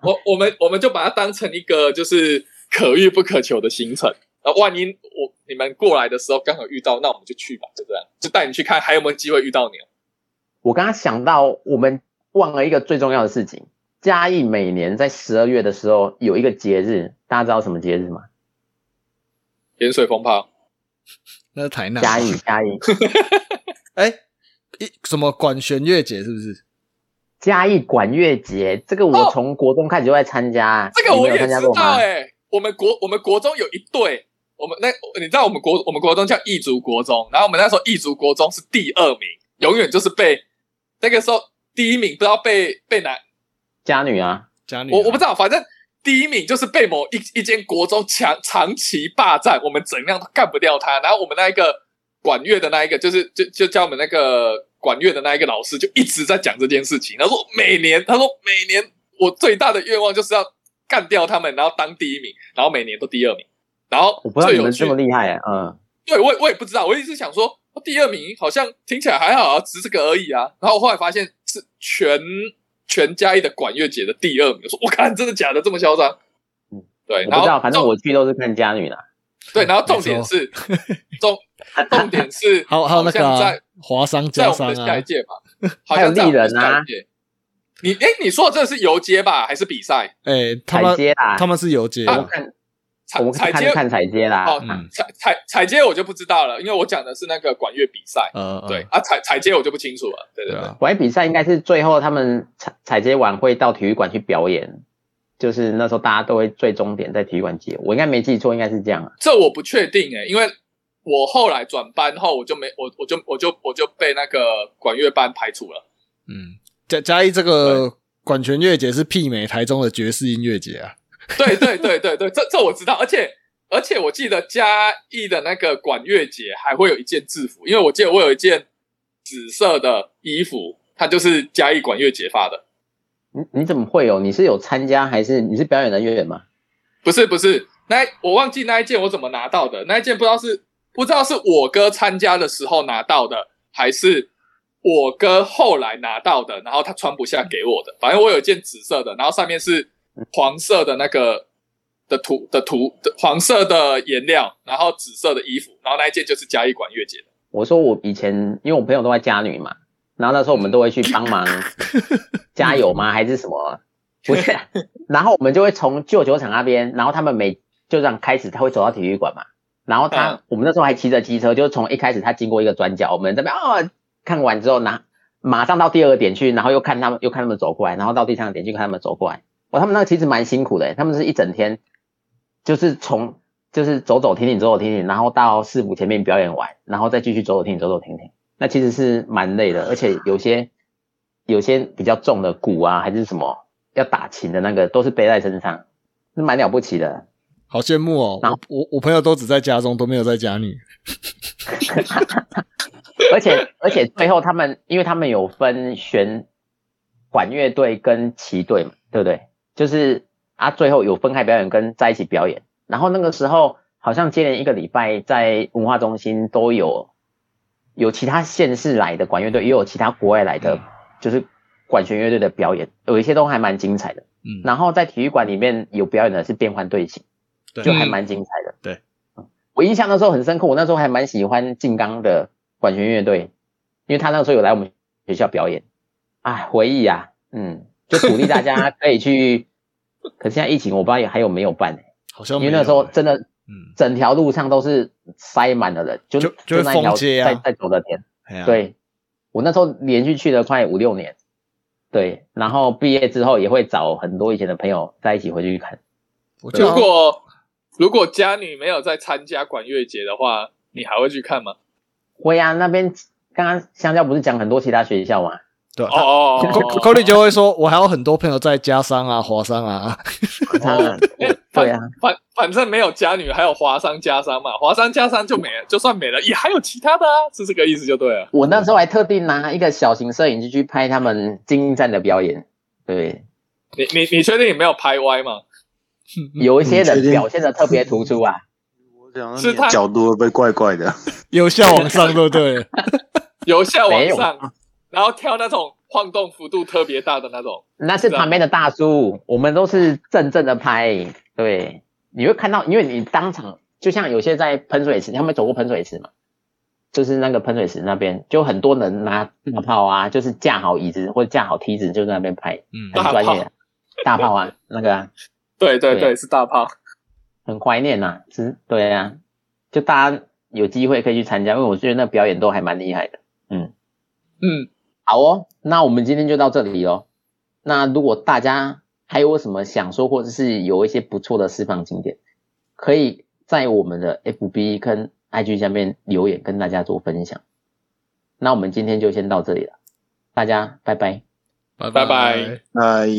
我我们我们就把它当成一个就是可遇不可求的行程。那，万一我你们过来的时候刚好遇到，那我们就去吧，就这样，就带你去看还有没有机会遇到你。我刚刚想到，我们忘了一个最重要的事情。嘉义每年在十二月的时候有一个节日，大家知道什么节日吗？盐水风炮，那是台南。嘉义，嘉义，哎，一什么管弦乐节是不是？嘉义管乐节，这个我哦从国中开始就在参加。这个我也知道参加过吗？哎、我们国我们国中有一队，我们那你知道我们国我们国中叫义族国中，然后我们那时候义族国中是第二名，永远就是被那个时候第一名不知道被被哪嘉女啊，家女啊，我我不知道，反正第一名就是被某一一间国中强长期霸占，我们怎样都干不掉他。然后我们那一个管乐的那一个，就是就就叫我们那个管乐的那一个老师，就一直在讲这件事情。他说每年，他说每年我最大的愿望就是要干掉他们，然后当第一名，然后每年都第二名。然后我不知道有趣你们这么厉害啊，嗯，对我也我也不知道，我一直想说第二名好像听起来还好啊，只是这个而已啊。然后我后来发现是全全家一的管乐节的第二名，我说我看真的假的这么嚣张？嗯，对，然后我不知道，反正我去都是看家女的。对，然后重点是重重点是 还有还有那个华商在加商我们的下一啊，届吧，好还有像在我们的丽人啊下一届。你哎，你说的这是游街吧，还是比赛？哎，他彩们，他们是游街我们彩街看看彩街啦。哦嗯，彩彩彩街我就不知道了，因为我讲的是那个管乐比赛。呃，对啊，彩彩街我就不清楚了。对对对，管乐比赛应该是最后他们彩彩街晚会到体育馆去表演，就是那时候大家都会最终点在体育馆接。我应该没记错，应该是这样啊。这我不确定哎，因为我后来转班后，我就没我我就我就我就被那个管乐班排除了。嗯，嘉嘉义这个管弦乐节是媲美台中的爵士音乐节啊，对对对对对，这这我知道，而且而且我记得嘉义的那个管乐节还会有一件制服，因为我记得我有一件紫色的衣服，它就是嘉义管乐节发的。你你怎么会有？你是有参加还是你是表演人员吗？不是不是，那我忘记那一件我怎么拿到的，那一件不知道是不知道是我哥参加的时候拿到的，还是我哥后来拿到的，然后他穿不下给我的。反正我有一件紫色的，然后上面是黄色的那个的图的图的黄色的颜料，然后紫色的衣服，然后那一件就是嘉义管乐节的。我说我以前因为我朋友都在家女嘛，然后那时候我们都会去帮忙 加油吗？还是什么？不是，然后我们就会从旧球场那边，然后他们每就这样开始，他会走到体育馆嘛，然后他、嗯我们那时候还骑着机车，就是从一开始他经过一个转角，我们这边哦看完之后拿马上到第二个点去，然后又看他们又看他们走过来，然后到第三个点去看他们走过来。哇，他们那个其实蛮辛苦的，他们是一整天，就是从就是走走停停走走停停，然后到市府前面表演完，然后再继续走走停停走走停停。那其实是蛮累的，而且有些有些比较重的鼓啊，还是什么要打琴的那个，都是背在身上，是蛮了不起的。好羡慕哦！然后我我我朋友都只在家中，都没有在家里。而且而且最后他们，因为他们有分弦管乐队跟旗队嘛，对不对？就是啊，最后有分开表演跟在一起表演。然后那个时候好像接连一个礼拜在文化中心都有有其他县市来的管乐队，也有其他国外来的，就是管弦乐队的表演，有一些都还蛮精彩的。嗯，然后在体育馆里面有表演的是变换队形，对就还蛮精彩的。对嗯，我印象那时候很深刻，我那时候还蛮喜欢静冈的管弦乐队，因为他那时候有来我们学校表演。哎，回忆啊，嗯，就鼓励大家可以去。可是现在疫情，我不知道还有没有办、好像因为那时候真的嗯，整条路上都是塞满了人，就就就会那条封街啊在在走的天。对，我那时候连续去了快五六年，对，然后毕业之后也会找很多以前的朋友在一起回去看。如果如果家女没有在参加管乐节的话，你还会去看吗？会啊，那边刚刚香蕉不是讲很多其他学校嘛？对哦哦哦，Co Cody 就会说，我还有很多朋友在家商啊、华商啊，对啊，反反正没有家女，还有华商家商嘛，华商家商就没了，就算没了，也还有其他的啊，是这个意思就对了。我那时候还特地拿一个小型摄影机去拍他们精英站的表演。对，你你你确定你没有拍歪吗？有一些人表现的特别突出啊。我想是他角度会被怪怪的。由下往上，对不对？由下往上，然后跳那种晃动幅度特别大的那种。那是旁边的大叔，我们都是正正的拍。对，你会看到，因为你当场就像有些在喷水池，他们走过喷水池嘛，就是那个喷水池那边，就很多人拿大炮啊，就是架好椅子或者架好梯子，就在那边拍，嗯，很专业。大炮啊，那个啊，对对对对，是大炮。很怀念呐、是，对啊，就大家有机会可以去参加，因为我觉得那表演都还蛮厉害的。嗯，嗯，好哦，那我们今天就到这里哦。那如果大家还有什么想说，或者是有一些不错的释放景点，可以在我们的 FB 跟 IG 下面留言，跟大家做分享。那我们今天就先到这里了，大家拜拜。拜拜拜拜。